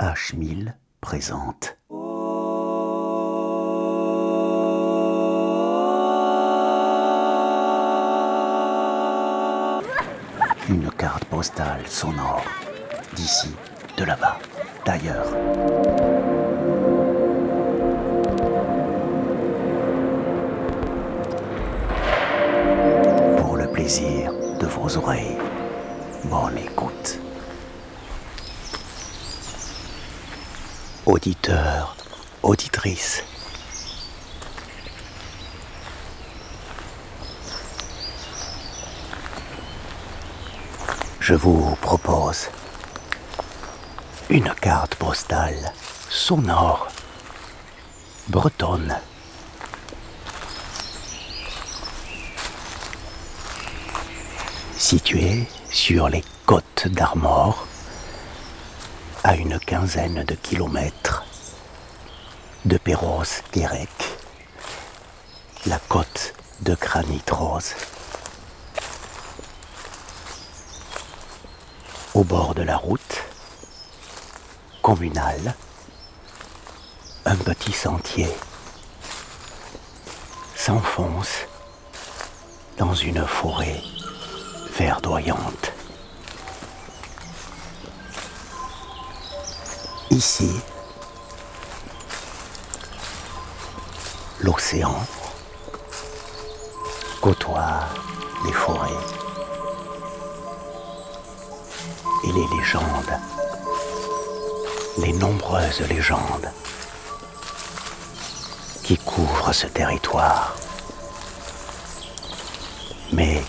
H1000 présente. Une carte postale sonore. D'ici, de là-bas, d'ailleurs. Pour le plaisir de vos oreilles. Bonne écoute. Auditeur, auditrice. Je vous propose une carte postale sonore bretonne. Située sur les côtes d'Armor, à une quinzaine de kilomètres de Perros-Guérec, la côte de granit rose. Au bord de la route communale, un petit sentier s'enfonce dans une forêt verdoyante. Ici, l'océan côtoie les forêts et les légendes, les nombreuses légendes qui couvrent ce territoire. Mais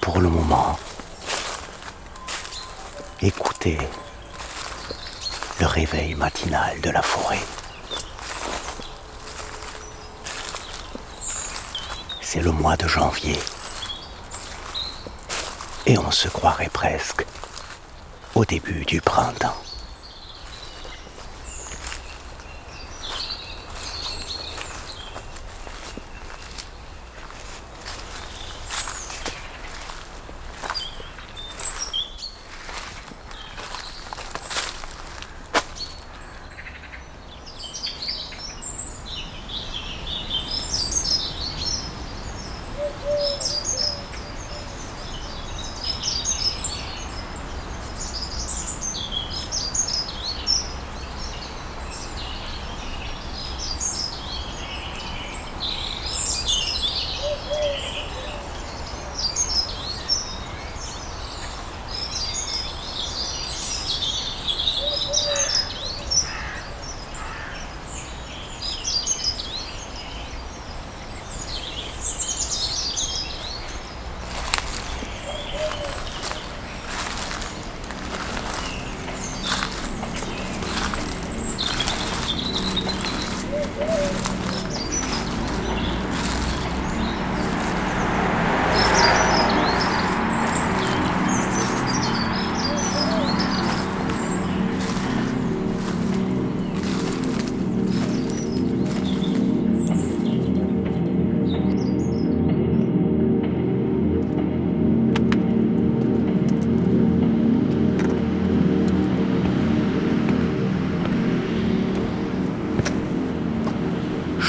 pour le moment, écoutez le réveil matinal de la forêt. C'est le mois de janvier. Et on se croirait presque au début du printemps.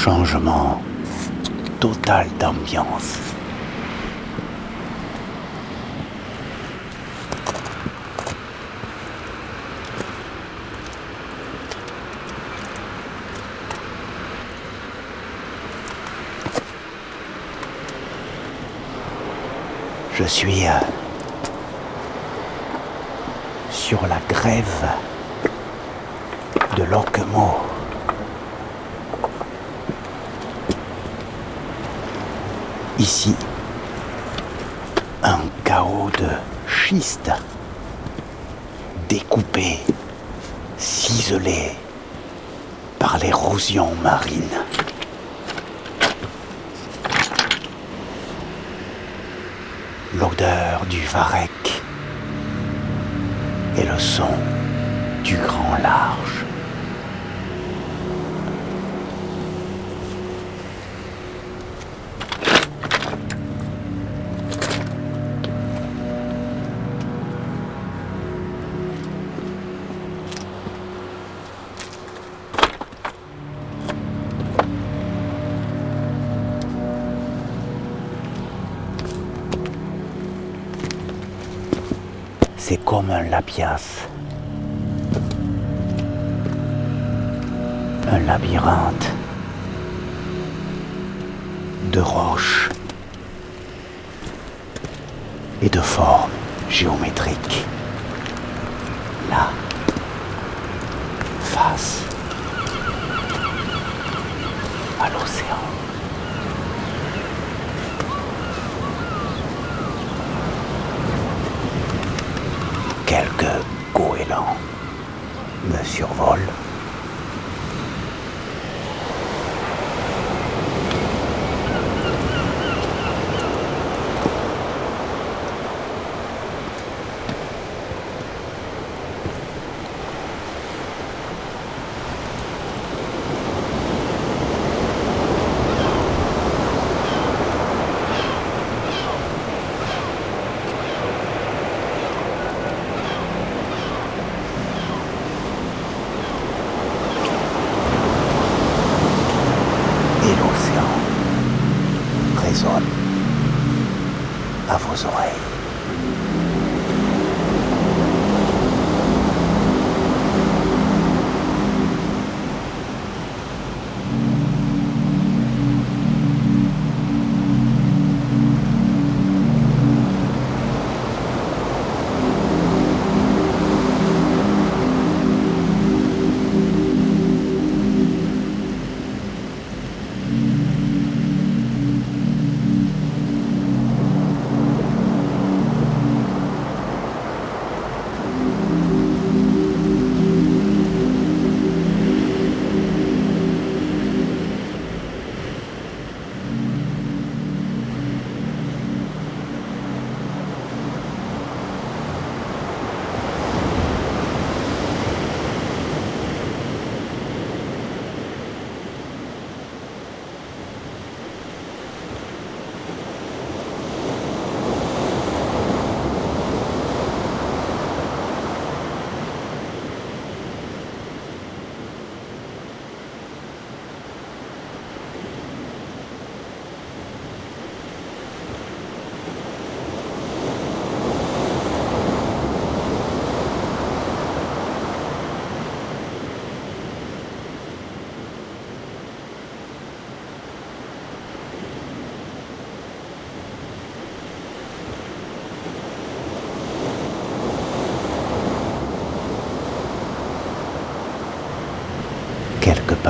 Changement total d'ambiance. Je suis euh, sur la grève de Locquemont. Ici, un chaos de schiste, découpé, ciselé par l'érosion marine. L'odeur du varech et le son du grand large. Comme un lapias. Un labyrinthe de roches et de formes géométriques. Là, face à l'océan. Quelques goélands me survolent.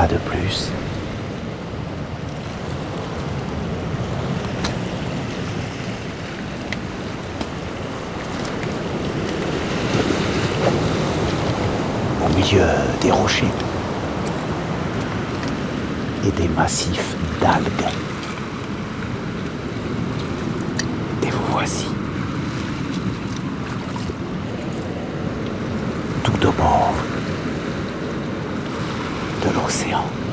De plus. Au milieu des rochers et des massifs d'algues. Et vous voici. Tout au bord de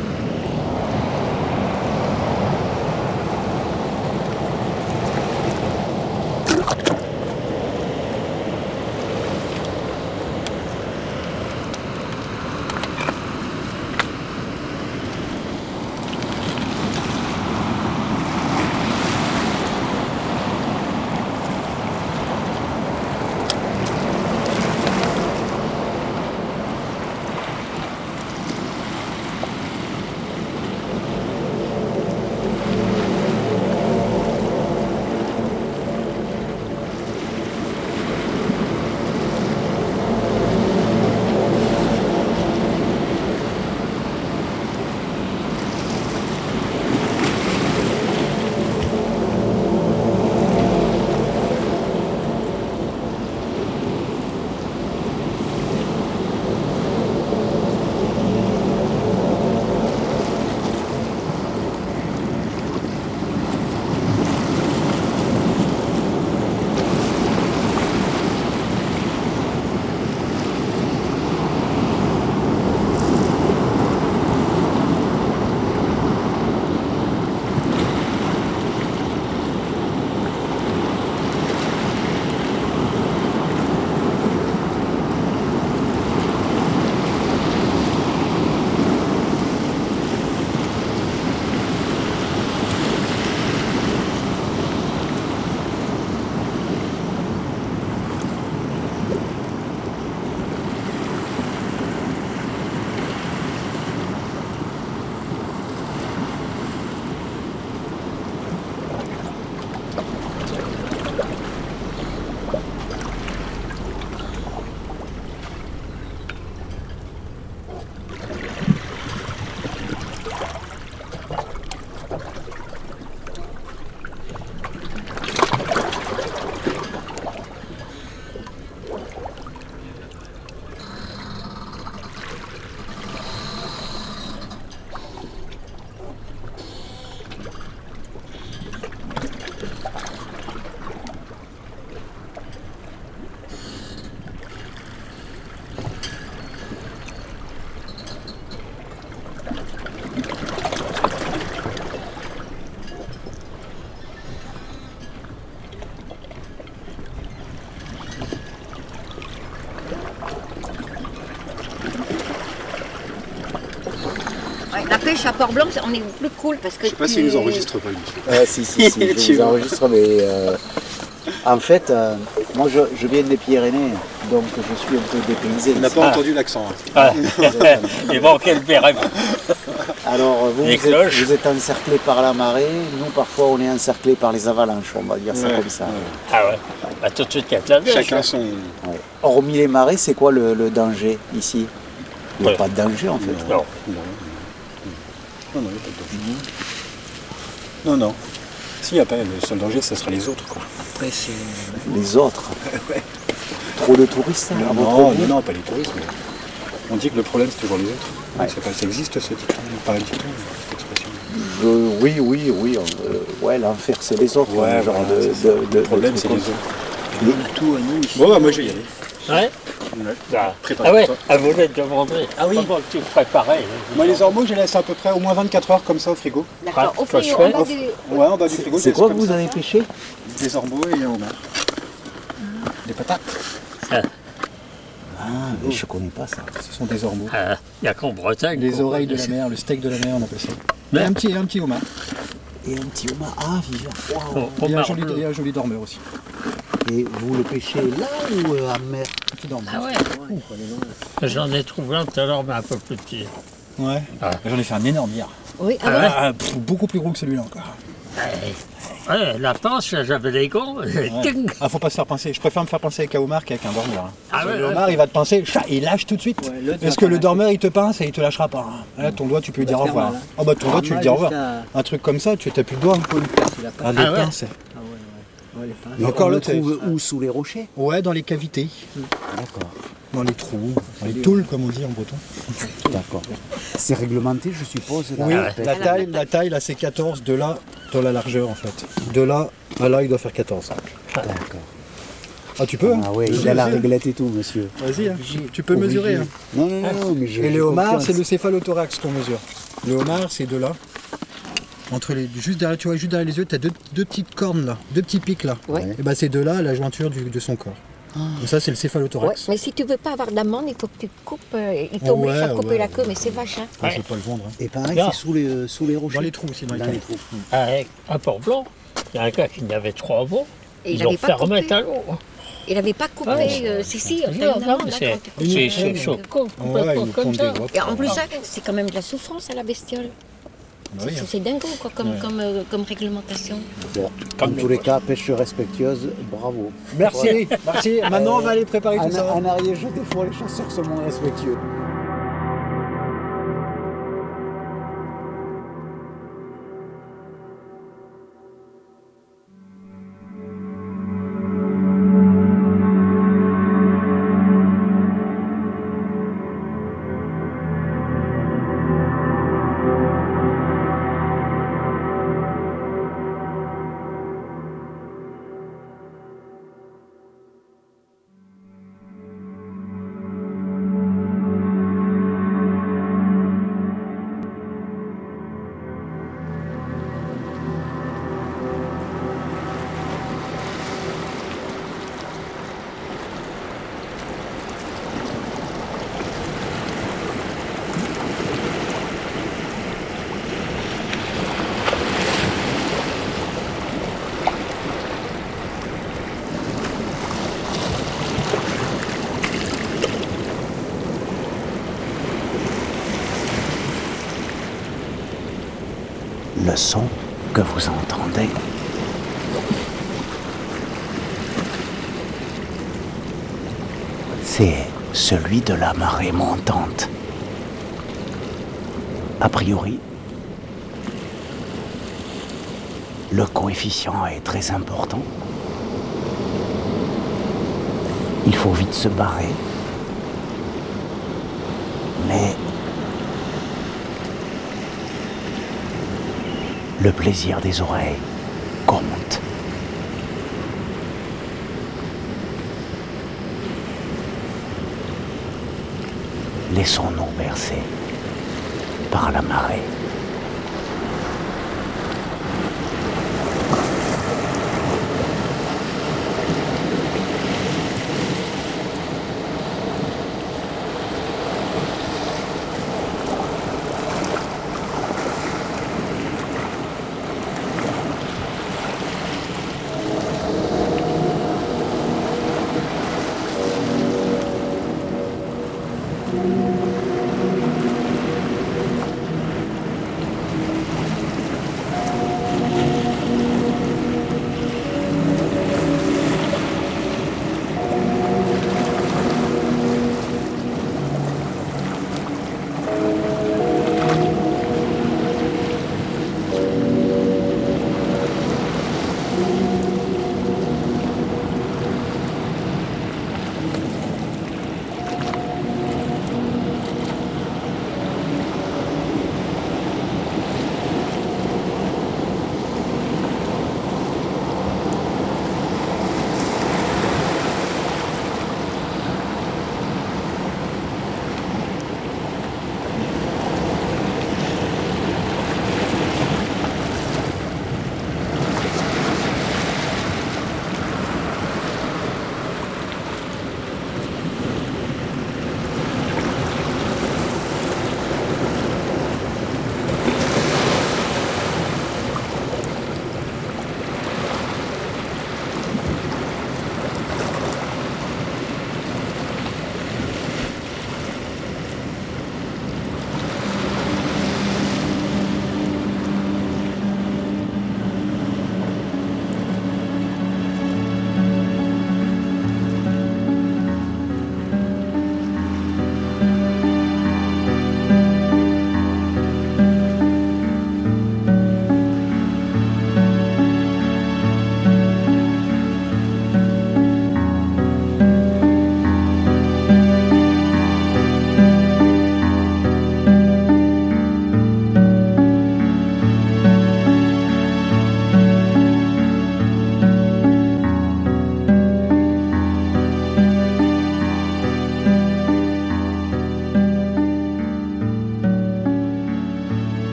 Ouais, la pêche à Port-Blanc, on est plus cool parce que. Je sais pas tu- s'ils nous enregistrent pas, lui. Ah, si, si, si, je Tu vous vois. enregistre, mais euh, en fait, euh, moi je, je viens des Pyrénées, donc je suis un peu dépaysé. On n'a pas entendu l'accent. hein. Ah. Il manquait le béret. Alors, vous, Les vous êtes, vous êtes encerclé par la marée, nous parfois on est encerclé par les avalanches, on va dire ça Ouais, comme ça. Ah ouais. Bah, tout de suite, il y a de la neige. Chacun son. Ouais. Hormis les marées, c'est quoi le, le danger ici? Il n'y a Ouais. pas de danger en fait. Non. Non, non, il n'y a pas de danger. Non, non. S'il n'y a pas le seul danger, ce sera les autres. Quoi. Après, c'est. Les autres. Trop de touristes hein, Non, non, non, pas les touristes. mais On dit que le problème, c'est toujours les autres. Ouais. C'est Pas, ça existe ce dicton, pas un dicton, cette expression. Oui, oui, oui. on- euh, ouais, l'enfer c'est les autres. Ouais, hein, genre voilà, de, c'est ça. de- de- Le problème, c'est les autres. Le tout à nous ici. Bon, bah, moi, je vais y aller. Ouais. Ah, ah ouais, à vous de demander. Ah oui. Comment tu préparais Moi, les ormeaux, je les laisse à peu près au moins 24 heures comme ça au frigo. D'accord, Ah, au frigo, se en fait. bas du. Ouais, en bas du frigo. C'est quoi que vous avez pêché? Des ormeaux et un homard. Des patates. Ah, mais je connais pas ça. Ce sont des ormeaux. Il n'y a qu'en Bretagne. Les oreilles de la mer, le steak de la mer, on appelle ça. Mais- Et un petit, un petit homard. Et un petit homard. Ah, vivant. Waouh. Au- Et un joli, et un joli dormeur aussi. Et vous le pêchez là ou euh, en mer. Ah ouais. J'en ai trouvé un tout à l'heure, mais un peu plus petit. Ouais. Ah. J'en ai fait un énorme hier. Oui, ah Ah ouais. Ah, pff, beaucoup plus gros que celui-là encore. Ouais, la pince, j'avais les gants. Ouais. Ah, faut pas se faire pincer. Je préfère me faire pincer avec un homard qu'avec un dormeur. hein. Ah ouais, le ouais. homard, il va te pincer, chat, il lâche tout de suite. Parce que le dormeur, il te pince et il te lâchera pas. hein. Là, ton doigt, tu peux lui dire au faire revoir. Ah bah ton doigt, tu lui dis au revoir. Un truc comme ça, tu n'as plus de doigt. Ah, des Ah ouais. pinces. Et encore on le trouve où Sous les rochers Ouais, dans les cavités, D'accord. dans les trous, dans les toules, comme on dit en breton. D'accord. C'est réglementé, je suppose. la Oui, la taille, la taille, là, c'est 14, de là, dans la largeur, en fait. De là à là, il doit faire 14. D'accord. Ah, tu peux hein Ah ouais, il a la réglette et tout, monsieur. Vas-y, hein. tu peux mesurer. hein. Non, non, non, non, mais je. Et le homard, c'est le céphalothorax qu'on mesure. Le homard, c'est de là. Entre les, juste derrière, tu vois, juste derrière les yeux, tu as deux, deux petites cornes là, deux petits pics là. Ouais. Et ben c'est de là la jointure du- de son corps. Donc ça, c'est le Ouais, céphalothorax. mais si tu veux pas avoir d'amende, il faut que tu coupes. euh, il t'oblige Ouais, à couper ouais. la queue, mais c'est vache. Hein. Ah, je vais pas le vendre. hein. Et pareil, c'est sous les, euh, sous les rochers. Dans les trous aussi, dans les Dans trous. les trous. À, à Port-Blanc, il y a un gars qui en avait trois bons. Et il Ils l'ont avait pas fait remettre coupé. à l'eau. Il n'avait pas coupé. Ouais. euh, si, si, c'est c'est- c'est choquant, Ouais, ils. Et en plus, ça, c'est quand même de la souffrance à la bestiole. Bah oui, hein. C'est dingo quoi, comme, comme, euh, comme réglementation. Bon, Comme en tous les cas, pêche respectueuse, bravo. Merci, merci. Maintenant, on va aller préparer tout ça. en Ariège, des fois, les chasseurs sont moins respectueux. Le son que vous entendez c'est celui de la marée montante. A priori, le coefficient est très important. Il faut vite se barrer. Mais le plaisir des oreilles compte. Laissons-nous bercer par la marée.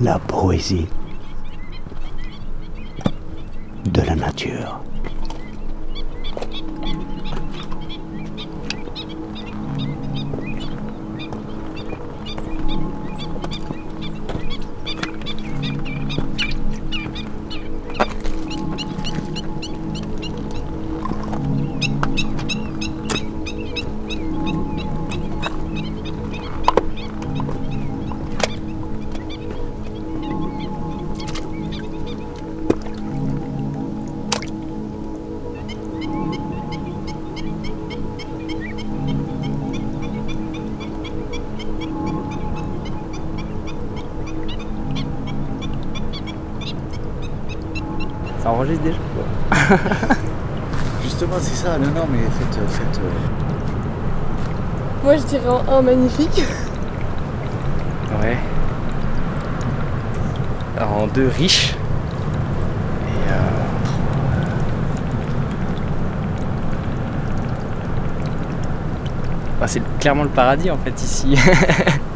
La poésie de la nature. Enregistre déjà Justement, c'est ça. Non, non, mais faites. faites euh, Moi je dirais en un magnifique. Ouais. Alors en deux riches. Et euh... bah, c'est clairement le paradis en fait ici.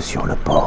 sur le port.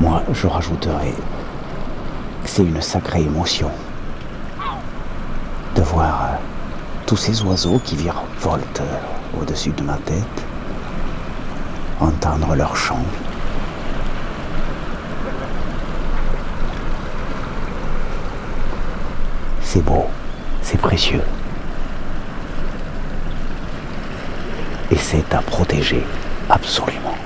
Moi, je rajouterais que c'est une sacrée émotion de voir euh, tous ces oiseaux qui virevoltent au-dessus de ma tête, entendre leur chant. C'est beau, c'est précieux. Et c'est à protéger absolument.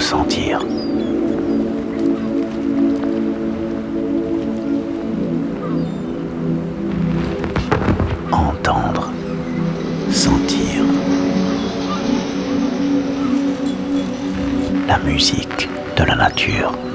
Sentir. Entendre, sentir. La musique de la nature.